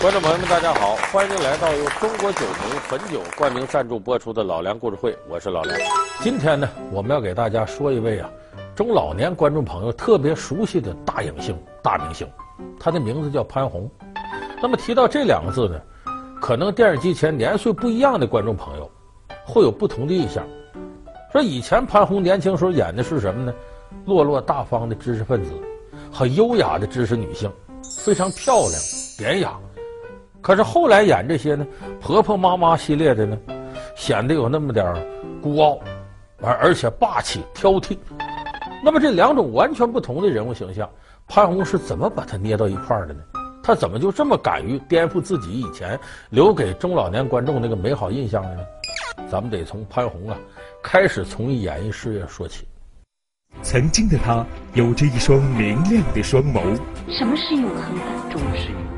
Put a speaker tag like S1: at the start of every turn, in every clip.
S1: 观众朋友们，大家好，欢迎来到由中国酒农汾酒冠名赞助播出的《老梁故事会》，我是老梁。今天呢，我们要给大家说一位啊，中老年观众朋友特别熟悉的大影星、大明星，他的名字叫潘虹。那么提到这两个字呢，可能电视机前年岁不一样的观众朋友会有不同的印象。说以前潘虹年轻时候演的是什么呢？落落大方的知识分子，很优雅的知识女性，非常漂亮、典雅。可是后来演这些呢，婆婆妈妈系列的呢，显得有那么点孤傲，而而且霸气挑剔。那么这两种完全不同的人物形象，潘虹是怎么把它捏到一块儿的呢？他怎么就这么敢于颠覆自己以前留给中老年观众那个美好印象的呢？咱们得从潘虹啊开始从艺演艺事业说起。
S2: 曾经的他有着一双明亮的双眸。
S3: 什么是永恒的？终是我。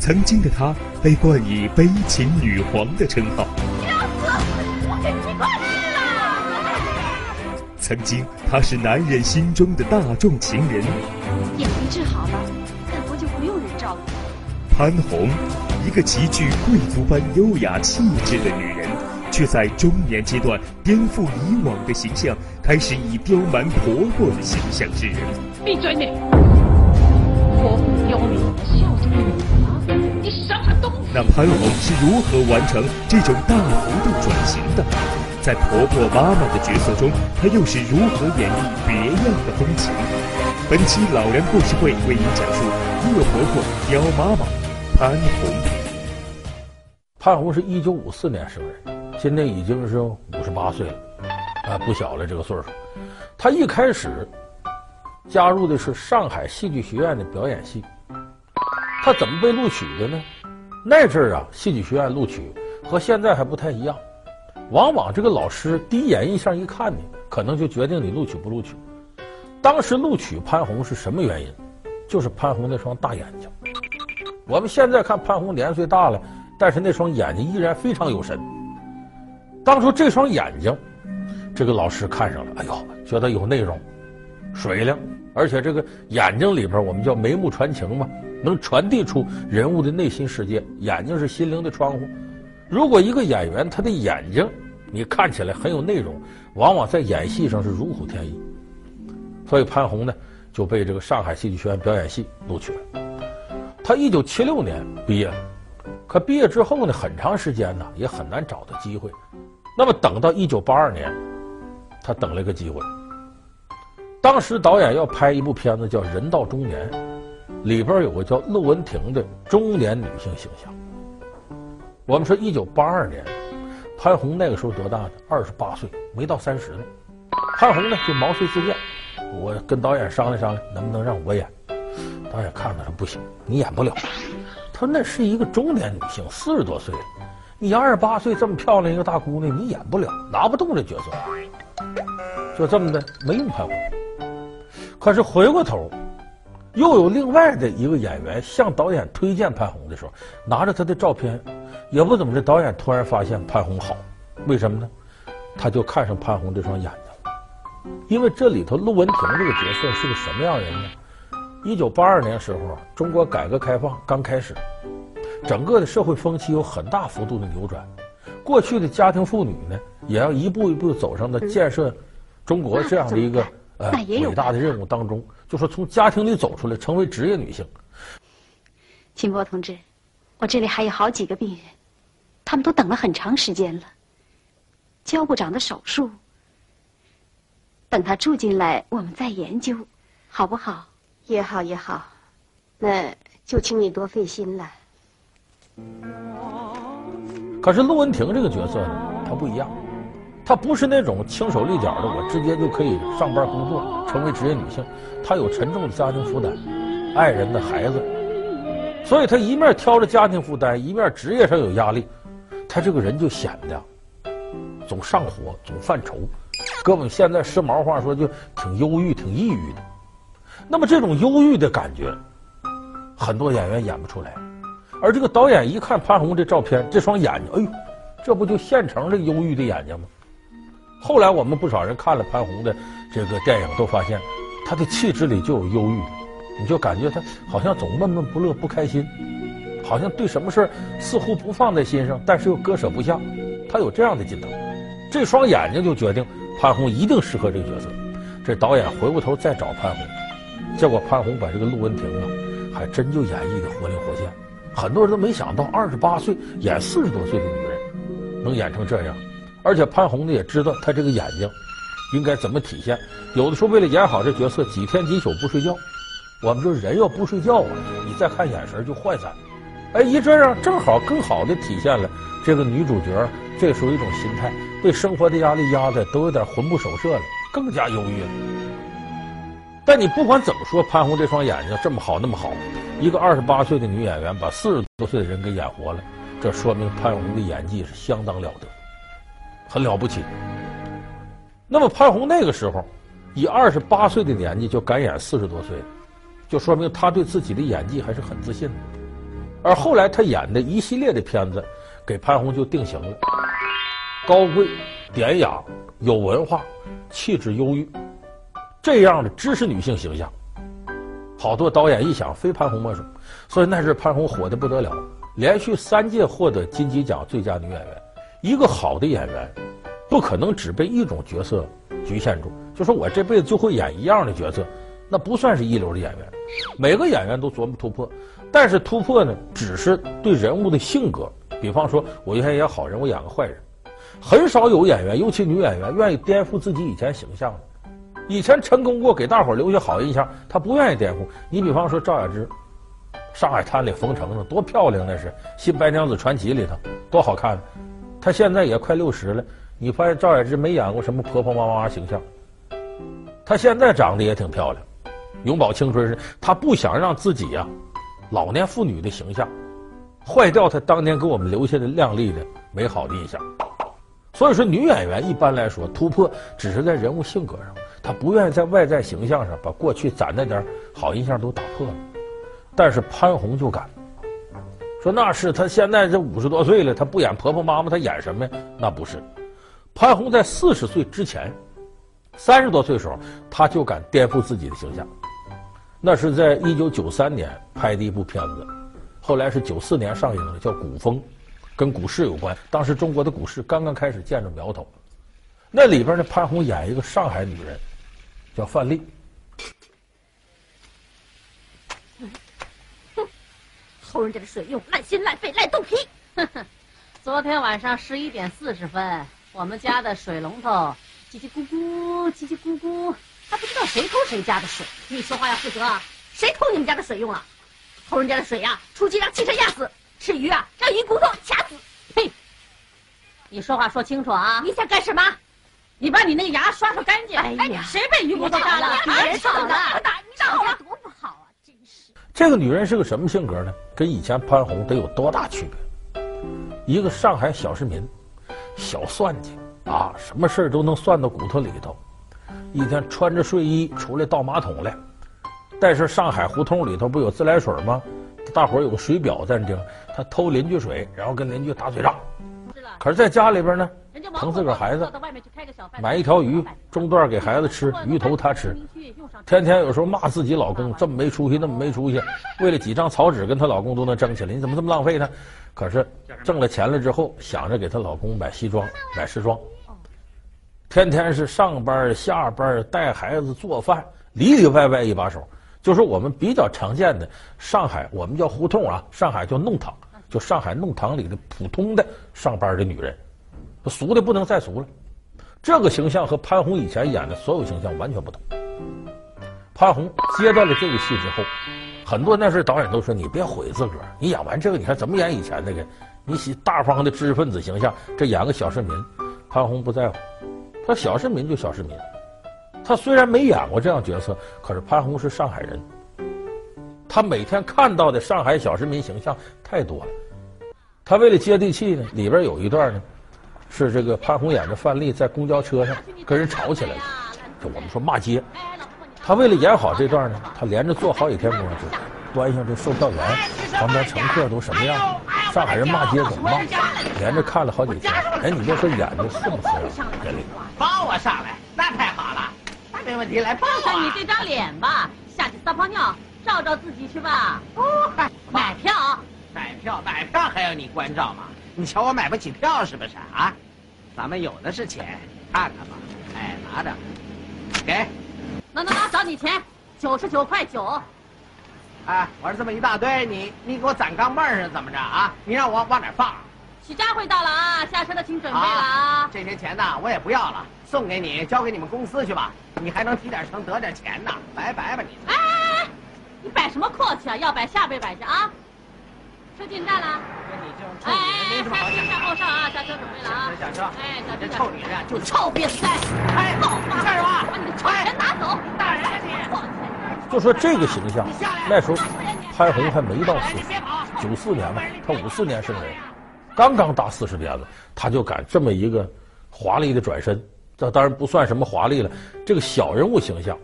S2: 曾经的她被冠以“悲情女皇”的
S3: 称号。
S2: 曾经，她是男人心中的大众情人。
S3: 眼睛治好了，大伯就不用人照顾。
S2: 潘虹，一个极具贵族般优雅气质的女人，却在中年阶段颠覆以往的形象，开始以刁蛮婆婆的形象示人。
S3: 闭嘴你！
S2: 潘虹是如何完成这种大幅度转型的？在婆婆妈妈的角色中，她又是如何演绎别样的风情？本期老梁故事会为您讲述恶婆婆、刁妈妈潘虹。
S1: 潘虹是一九五四年生人，今年已经是五十八岁了，啊，不小了这个岁数。她一开始加入的是上海戏剧学院的表演系。她怎么被录取的呢？那阵儿啊，戏剧学院录取和现在还不太一样，往往这个老师第一眼印象一看你，可能就决定你录取不录取。当时录取潘虹是什么原因？就是潘虹那双大眼睛。我们现在看潘虹年岁大了，但是那双眼睛依然非常有神。当初这双眼睛，这个老师看上了，哎呦，觉得有内容，水灵，而且这个眼睛里边我们叫眉目传情嘛。能传递出人物的内心世界，眼睛是心灵的窗户。如果一个演员他的眼睛你看起来很有内容，往往在演戏上是如虎添翼。所以潘虹呢就被这个上海戏剧学院表演系录取了。他一九七六年毕业了，可毕业之后呢，很长时间呢也很难找到机会。那么等到一九八二年，他等了一个机会。当时导演要拍一部片子叫《人到中年》。里边有个叫陆文婷的中年女性形象。我们说一九八二年，潘虹那个时候多大呢？二十八岁，没到三十呢。潘虹呢就毛遂自荐，我跟导演商量商量，能不能让我演？导演看了说不行，你演不了。他说那是一个中年女性，四十多岁了，你二十八岁这么漂亮一个大姑娘，你演不了，拿不动这角色。就这么的没用潘虹。可是回过头。又有另外的一个演员向导演推荐潘虹的时候，拿着他的照片，也不怎么的，导演突然发现潘虹好，为什么呢？他就看上潘虹这双眼睛，因为这里头陆文婷这个角色是个什么样人呢？一九八二年时候，中国改革开放刚开始，整个的社会风气有很大幅度的扭转，过去的家庭妇女呢，也要一步一步走上的建设中国这样的一个呃伟大的任务当中。就说从家庭里走出来，成为职业女性。
S3: 秦波同志，我这里还有好几个病人，他们都等了很长时间了。焦部长的手术，等他住进来，我们再研究，好不好？
S4: 也好也好，那就请你多费心了。
S1: 可是陆文婷这个角色呢，她不一样。她不是那种轻手利脚的，我直接就可以上班工作，成为职业女性。她有沉重的家庭负担，爱人的孩子，所以她一面挑着家庭负担，一面职业上有压力，她这个人就显得总上火，总犯愁。搁我们现在时髦话说，就挺忧郁、挺抑郁的。那么这种忧郁的感觉，很多演员演不出来。而这个导演一看潘虹这照片，这双眼睛，哎呦，这不就现成这忧郁的眼睛吗？后来我们不少人看了潘虹的这个电影，都发现她的气质里就有忧郁，你就感觉他好像总闷闷不乐、不开心，好像对什么事儿似乎不放在心上，但是又割舍不下。他有这样的劲头，这双眼睛就决定潘虹一定适合这个角色。这导演回过头再找潘虹，结果潘虹把这个陆文婷啊，还真就演绎的活灵活现。很多人都没想到，二十八岁演四十多岁的女人，能演成这样。而且潘虹呢也知道她这个眼睛应该怎么体现。有的时候为了演好这角色，几天几宿不睡觉。我们说人要不睡觉啊，你再看眼神就涣散。哎，一这样正好更好的体现了这个女主角这时候一种心态，被生活的压力压的都有点魂不守舍了，更加忧郁了。但你不管怎么说，潘虹这双眼睛这么好那么好，一个二十八岁的女演员把四十多岁的人给演活了，这说明潘虹的演技是相当了得，很了不起。那么潘虹那个时候以二十八岁的年纪就敢演四十多岁，就说明她对自己的演技还是很自信的。而后来她演的一系列的片子，给潘虹就定型了：高贵、典雅、有文化、气质忧郁。这样的知识女性形象，好多导演一想非潘虹莫属，所以那时潘虹火的不得了，连续三届获得金鸡奖最佳女演员。一个好的演员，不可能只被一种角色局限住，就说我这辈子就会演一样的角色，那不算是一流的演员。每个演员都琢磨突破，但是突破呢，只是对人物的性格。比方说，我愿意演好人，我演个坏人，很少有演员，尤其女演员，愿意颠覆自己以前形象的。以前成功过，给大伙留下好印象，他不愿意颠覆。你比方说赵雅芝，《上海滩》里冯程程多漂亮，那是《新白娘子传奇》里头多好看。她现在也快六十了，你发现赵雅芝没演过什么婆婆妈妈形象。她现在长得也挺漂亮，永葆青春是。她不想让自己呀、啊，老年妇女的形象坏掉她当年给我们留下的靓丽的美好的印象。所以说，女演员一般来说突破只是在人物性格上。她不愿意在外在形象上把过去攒那点好印象都打破了，但是潘虹就敢说那是他现在这五十多岁了，他不演婆婆妈妈，他演什么呀？那不是，潘虹在四十岁之前，三十多岁时候，他就敢颠覆自己的形象。那是在一九九三年拍的一部片子，后来是九四年上映的，叫《股风》，跟股市有关。当时中国的股市刚刚开始见着苗头，那里边呢，潘虹演一个上海女人。叫范
S5: 丽，偷人家的水用，烂心烂肺烂肚皮。昨天晚上十一点四十分，我们家的水龙头叽叽咕咕，叽叽咕咕，还不知道谁偷谁家的水。你说话要负责啊！谁偷你们家的水用了？偷人家的水呀、啊，出去让汽车压死；吃鱼啊，让鱼骨头卡死。呸，你说话说清楚啊！你想干什么？你把你那个牙刷刷干净！哎呀，谁被鱼骨头扎了？别吵了！打你打我了，多不好啊！真是。
S1: 这个女人是个什么性格呢？跟以前潘虹得有多大区别？一个上海小市民，小算计啊，什么事都能算到骨头里头。一天穿着睡衣出来倒马桶来，但是上海胡同里头不有自来水吗？大伙有个水表在这，他偷邻居水，然后跟邻居打嘴仗。可是在家里边呢，疼自个儿孩子，买一条鱼，中段给孩子吃，鱼头他吃。天天有时候骂自己老公这么没出息，那么没出息，为了几张草纸跟她老公都能争起来，你怎么这么浪费呢？可是挣了钱了之后，想着给她老公买西装、买时装，天天是上班下班带孩子做饭，里里外外一把手。就是我们比较常见的上海，我们叫胡同啊，上海叫弄堂。就上海弄堂里的普通的上班的女人，俗的不能再俗了。这个形象和潘虹以前演的所有形象完全不同。潘虹接到了这个戏之后，很多那时导演都说：“你别毁自个儿，你演完这个，你还怎么演以前那个？你喜大方的知识分子形象，这演个小市民。”潘虹不在乎，他小市民就小市民。他虽然没演过这样角色，可是潘虹是上海人。他每天看到的上海小市民形象太多了，他为了接地气呢，里边有一段呢，是这个潘红演的范丽在公交车上跟人吵起来了，就我们说骂街。他为了演好这段呢，他连着坐好几天公交车，端详这售票员旁边乘客都什么样，上海人骂街怎么骂，连着看了好几天。哎，你别说演的是不是人力？
S6: 抱我上来，那太好了，那没问题，来抱我。
S5: 看你这张脸吧，下去撒泡尿。照照自己去吧。
S6: 哦，嗨，
S5: 买票，
S6: 买票，买票还要你关照吗？你瞧我买不起票是不是啊？咱们有的是钱，看看吧。哎，拿着，给。
S5: 拿拿拿，找你钱，九十九块九。
S6: 哎，我说这么一大堆，你你给我攒钢镚是怎么着啊？你让我往哪放？
S5: 许佳慧到了啊，下车的请准备了啊。
S6: 这些钱呢，我也不要了，送给你，交给你们公司去吧。你还能提点成，得点钱呢，拜拜吧你。
S5: 哎哎哎，你摆什么阔气啊？要摆下辈摆去啊。车进站了。
S6: 跟你这种臭女人没什么好讲的。
S5: 下后上啊，下车准备了啊。
S6: 下车。
S5: 哎，小
S6: 这臭女人就
S5: 臭瘪三。
S6: 哎，
S5: 好嘛，
S6: 干什么？
S5: 把你的钱拿走。
S6: 大人你。
S1: 就说这个形象，那时候潘虹还没到四十，九四年嘛，他五四年生人，刚刚大四十鞭子，他就敢这么一个华丽的转身，这当然不算什么华丽了，这个小人物形象，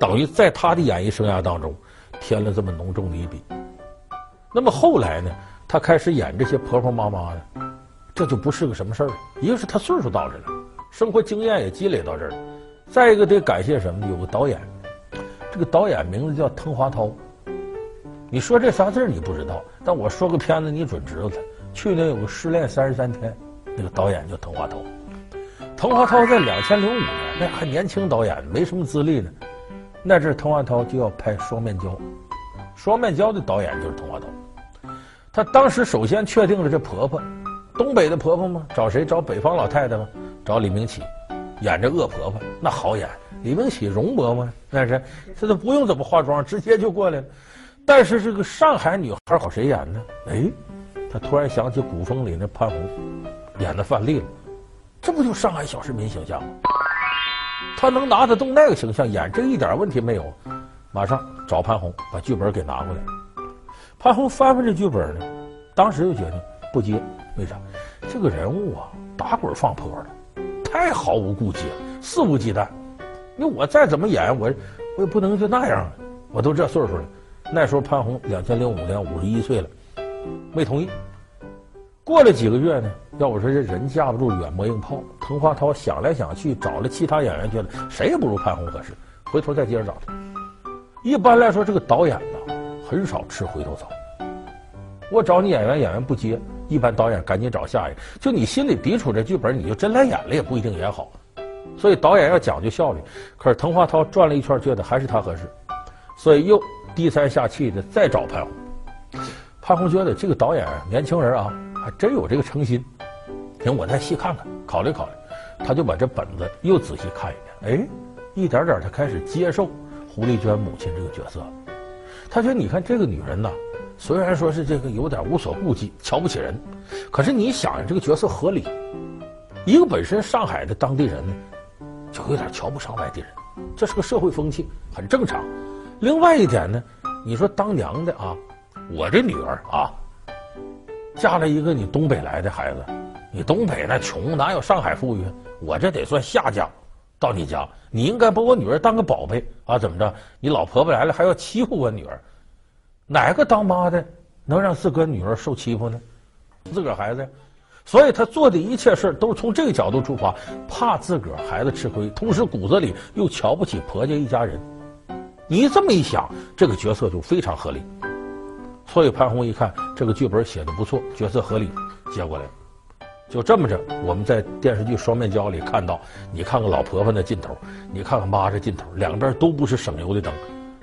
S1: 等于在他的演艺生涯当中添了这么浓重的一笔。那么后来呢，他开始演这些婆婆妈妈的，这就不是个什么事儿。一个是他岁数到这了，生活经验也积累到这儿了，再一个得感谢什么？有个导演。这个导演名字叫滕华涛，你说这仨字你不知道，但我说个片子你准知道他。去年有个《失恋三十三天》，那个导演叫滕华涛。滕华涛在两千零五年，那还年轻导演，没什么资历呢。那阵滕华涛就要拍《双面胶》，《双面胶》的导演就是滕华涛。他当时首先确定了这婆婆，东北的婆婆吗？找谁？找北方老太太吗？找李明启，演这恶婆婆，那好演。李明启容嬷嬷，那是，这都不用怎么化妆，直接就过来了。但是这个上海女孩找谁演呢？哎，他突然想起古风里那潘虹演的范丽了，这不就上海小市民形象吗？他能拿得动那个形象演，这一点问题没有。马上找潘虹把剧本给拿过来。潘虹翻翻这剧本呢，当时就决定不接，为啥？这个人物啊，打滚放坡的，太毫无顾忌了，肆无忌惮。那我再怎么演，我我也不能就那样，我都这岁数了。那时候潘虹两千零五年五十一岁了，没同意。过了几个月呢，要我说这人架不住软磨硬泡。滕华涛想来想去，找了其他演员，觉得谁也不如潘虹合适，回头再接着找他。一般来说，这个导演，很少吃回头草。我找你演员，演员不接，一般导演赶紧找下一个。就你心里抵触这剧本，你就真来演了，也不一定演好。所以导演要讲究效率，可是滕华涛转了一圈，觉得还是他合适，所以又低三下气的再找潘虹。潘虹觉得这个导演年轻人啊，还真有这个诚心，行，我再细看看，考虑考虑。他就把这本子又仔细看一遍，哎，一点点他开始接受胡丽娟母亲这个角色。他觉得你看这个女人呐，虽然说是这个有点无所顾忌、瞧不起人，可是你想这个角色合理。一个本身上海的当地人呢。就有点瞧不上外地人，这是个社会风气，很正常。另外一点呢，你说当娘的啊，我这女儿啊，嫁了一个你东北来的孩子，你东北那穷，哪有上海富裕？我这得算下嫁，到你家，你应该把我女儿当个宝贝啊？怎么着？你老婆婆来了还要欺负我女儿？哪个当妈的能让自个女儿受欺负呢？自个儿孩子呀。所以他做的一切事都是从这个角度出发，怕自个儿孩子吃亏，同时骨子里又瞧不起婆家一家人。你这么一想，这个角色就非常合理。所以潘虹一看这个剧本写的不错，角色合理，接过来了。就这么着，我们在电视剧《双面胶》里看到，你看看老婆婆那劲头，你看看妈这劲头，两边都不是省油的灯，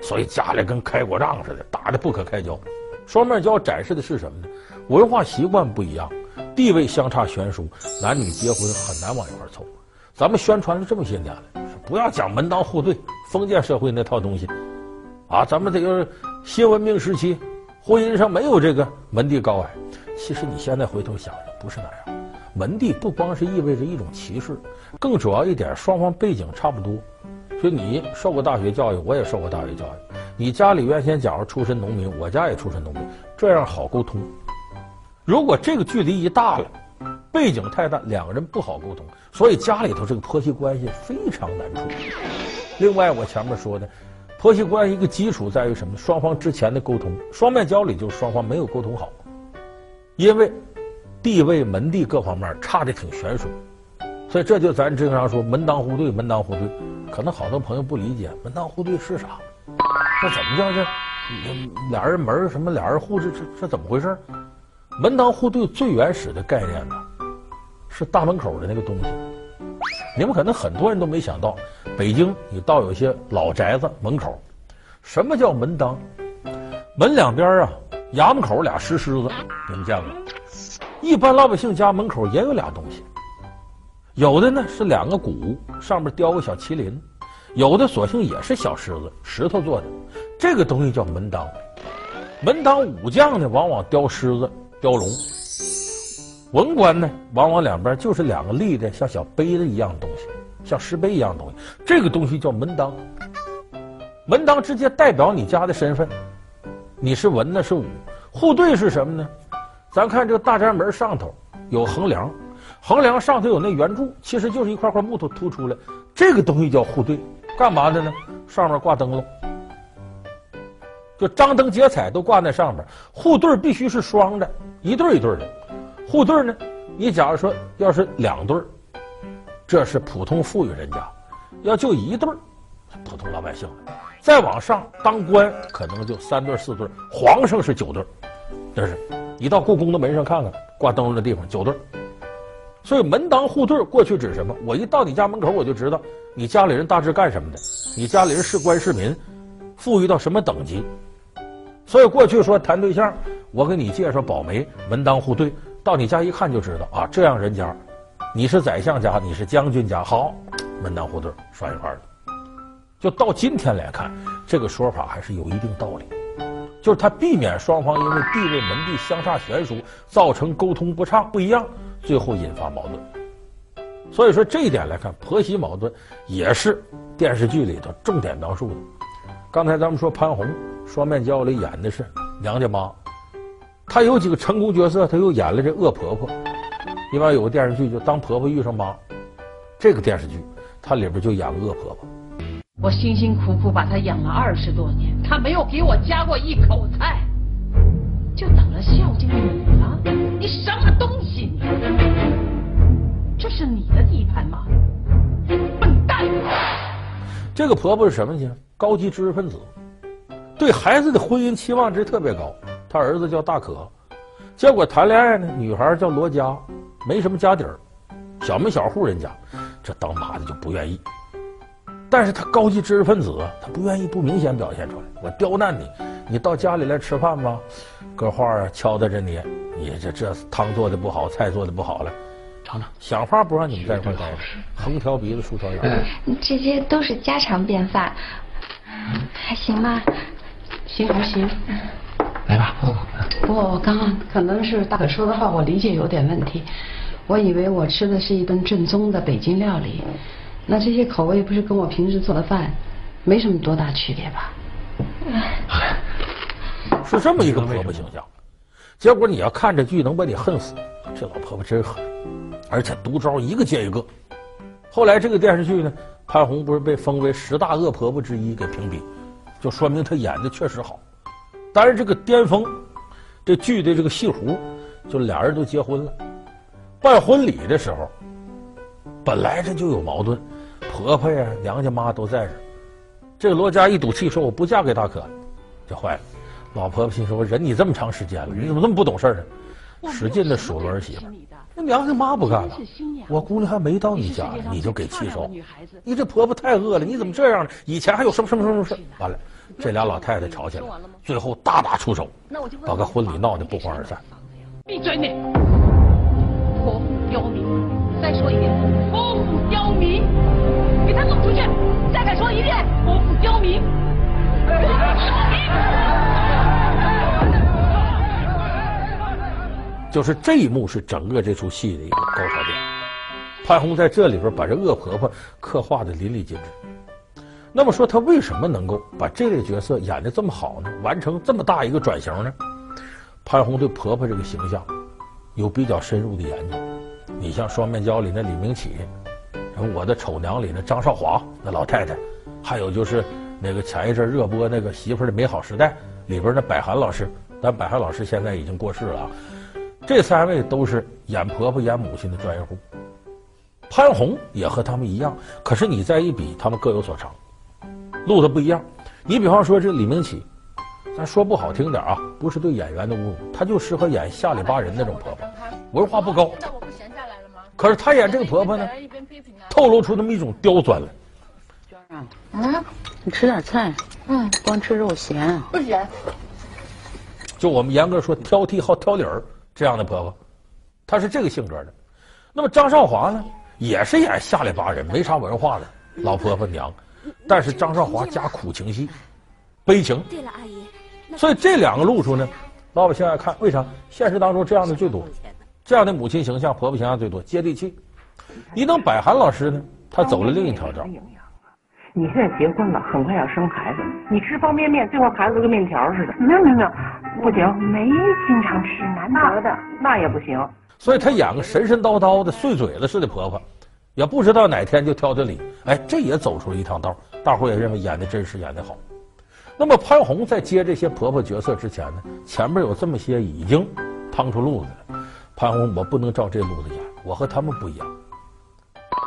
S1: 所以家里跟开过仗似的，打得不可开交。双面胶展示的是什么呢？文化习惯不一样。地位相差悬殊，男女结婚很难往一块凑。咱们宣传了这么些年了，不要讲门当户对、封建社会那套东西，啊，咱们这个新文明时期，婚姻上没有这个门第高矮。其实你现在回头想想，不是那样。门第不光是意味着一种歧视，更主要一点，双方背景差不多。所以你受过大学教育，我也受过大学教育。你家里原先假如出身农民，我家也出身农民，这样好沟通。如果这个距离一大了，背景太大，两个人不好沟通，所以家里头这个婆媳关系非常难处。另外，我前面说的，婆媳关系一个基础在于什么？双方之前的沟通。双面交里就是双方没有沟通好，因为地位、门第各方面差的挺悬殊，所以这就咱经常说门当户对，门当户对。可能好多朋友不理解门当户对是啥？那怎么叫这俩人门什么俩人户，这这这怎么回事？门当户对最原始的概念呢，是大门口的那个东西。你们可能很多人都没想到，北京你到有些老宅子门口，什么叫门当？门两边啊，衙门口俩石狮子，你们见过？一般老百姓家门口也有俩东西，有的呢是两个鼓，上面雕个小麒麟，有的索性也是小狮子，石头做的。这个东西叫门当。门当武将呢，往往雕狮子、雕龙；文官呢，往往两边就是两个立的像小杯子一样东西，像石碑一样东西。这个东西叫门当。门当直接代表你家的身份，你是文，那是武。户对是什么呢？咱看这个大宅门上头有横梁，横梁上头有那圆柱，其实就是一块块木头突出来。这个东西叫户对，干嘛的呢？上面挂灯笼，就张灯结彩都挂在上面。户对必须是双的，一对一对的。户对呢，你假如说要是两对，这是普通富裕人家；要就一对，普通老百姓。再往上当官，可能就三对四对，皇上是九对，这是。你到故宫的门上看看，挂灯笼的地方九对，所以门当户对过去指什么？我一到你家门口，我就知道你家里人大致干什么的，你家里人是官是民，富裕到什么等级。所以过去说谈对象，我给你介绍保媒，门当户对，到你家一看就知道啊，这样人家，你是宰相家，你是将军家，好，门当户对拴一块儿了。就到今天来看，这个说法还是有一定道理。就是他避免双方因为地位门第相差悬殊，造成沟通不畅不一样，最后引发矛盾。所以说这一点来看，婆媳矛盾也是电视剧里头重点描述的。刚才咱们说潘虹《双面胶》里演的是娘家妈，她有几个成功角色，她又演了这恶婆婆。另外有个电视剧就《当婆婆遇上妈》，这个电视剧她里边就演恶婆婆。
S7: 我辛辛苦苦把他养了二十多年，他没有给我夹过一口菜，就等着孝敬你了。你什么东西你？这是你的地盘吗？笨蛋！
S1: 这个婆婆是什么呢？高级知识分子，对孩子的婚姻期望值特别高。她儿子叫大可，结果谈恋爱呢，女孩叫罗佳，没什么家底儿，小门小户人家，这当妈的就不愿意。但是他高级知识分子，他不愿意不明显表现出来。我刁难你，你到家里来吃饭吧，搁话啊，敲打着你，你这这汤做的不好，菜做的不好了，尝尝，想法不让你们在一块待着，横挑鼻子竖挑眼。
S8: 这些都是家常便饭，还行吧？
S7: 行还行。来吧。不过我刚刚可能是大可说的话，我理解有点问题。我以为我吃的是一顿正宗的北京料理。那这些口味不是跟我平时做的饭没什么多大区别吧？
S1: 是这么一个婆婆形象，结果你要看这剧能把你恨死。这老婆婆真狠，而且毒招一个接一个。后来这个电视剧呢，潘虹不是被封为十大恶婆婆之一给评比，就说明她演的确实好。但是这个巅峰，这剧的这个戏胡，就俩人都结婚了，办婚礼的时候。本来这就有矛盾，婆婆呀、娘家妈都在这儿。这个罗家一赌气说我不嫁给大可，就坏了。老婆婆心说：我忍你这么长时间了，你怎么这么不懂事呢？使劲的数落儿媳妇。那娘家妈不干了，我姑娘还没到你家呢，你就给气受。你这婆婆太恶了，你怎么这样呢？以前还有什么什么什么事？完了，这俩老太太吵起来，最后大打出手，把个婚礼闹得不欢而散。
S7: 闭嘴你！国父刁民，再说一遍。刁民，给他弄出去！再敢说一遍，国父刁民！
S1: 就是这一幕是整个这出戏的一个高潮点。潘虹在这里边把这恶婆婆刻画的淋漓尽致。那么说她为什么能够把这类角色演的这么好呢？完成这么大一个转型呢？潘虹对婆婆这个形象有比较深入的研究。你像《双面胶》里那李明启。我的丑娘里那张少华那老太太，还有就是那个前一阵热播那个媳妇的美好时代里边的百合老师，但百合老师现在已经过世了。这三位都是演婆婆演母亲的专业户。潘虹也和他们一样，可是你再一比，他们各有所长，路子不一样。你比方说这李明启，咱说不好听点啊，不是对演员的侮辱，他就适合演下里巴人那种婆婆，文化不高。
S9: 那我不闲下来？
S1: 可是她演这个婆婆呢，透露出那么一种刁钻来。
S7: 娟儿啊，嗯，你吃点菜，嗯，光吃肉咸，
S9: 不咸。
S1: 就我们严格说挑剔好挑理儿这样的婆婆，她是这个性格的。那么张少华呢，也是演下里巴人，没啥文化的老婆婆娘，但是张少华加苦情戏，悲情。
S8: 对了，阿姨。
S1: 所以这两个路数呢，老百姓爱看，为啥？现实当中这样的最多，这样的母亲形象、婆婆形象最多，接地气。一等百涵老师呢，他走了另一条道。
S10: 你现在结婚了，很快要生孩子，你吃方便面，最后孩子跟面条似的。没有没有没有，不行，没经常吃，难得的，那也不行。
S1: 所以他演个神神叨叨的、碎嘴子似的婆婆，也不知道哪天就挑的理。哎，这也走出了一趟道，大伙也认为演的真实，演的好。那么潘虹在接这些婆婆角色之前呢，前面有这么些已经趟出路子了。潘虹，我不能照这路子演，我和他们不一样。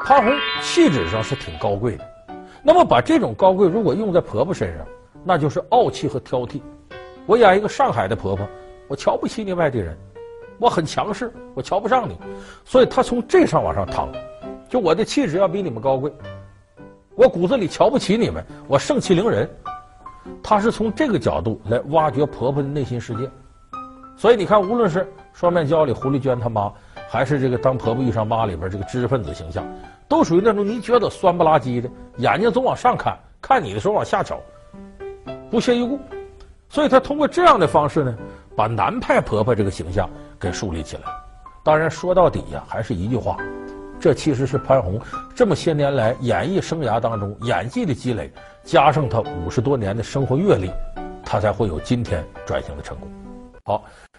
S1: 潘虹气质上是挺高贵的。那么把这种高贵如果用在婆婆身上，那就是傲气和挑剔。我演一个上海的婆婆，我瞧不起你外地人，我很强势，我瞧不上你，所以她从这上往上趟，就我的气质要比你们高贵，我骨子里瞧不起你们，我盛气凌人。她是从这个角度来挖掘婆婆的内心世界。所以你看，无论是双面胶里胡丽娟她妈，还是这个当婆婆遇上妈里边这个知识分子形象。都属于那种你觉得酸不拉几的，眼睛总往上看，看你的时候往下瞅，不屑一顾。所以他通过这样的方式呢，把南派婆婆这个形象给树立起来。当然说到底呀，还是一句话，这其实是潘虹这么些年来演艺生涯当中演技的积累，加上她五十多年的生活阅历，她才会有今天转型的成功。好，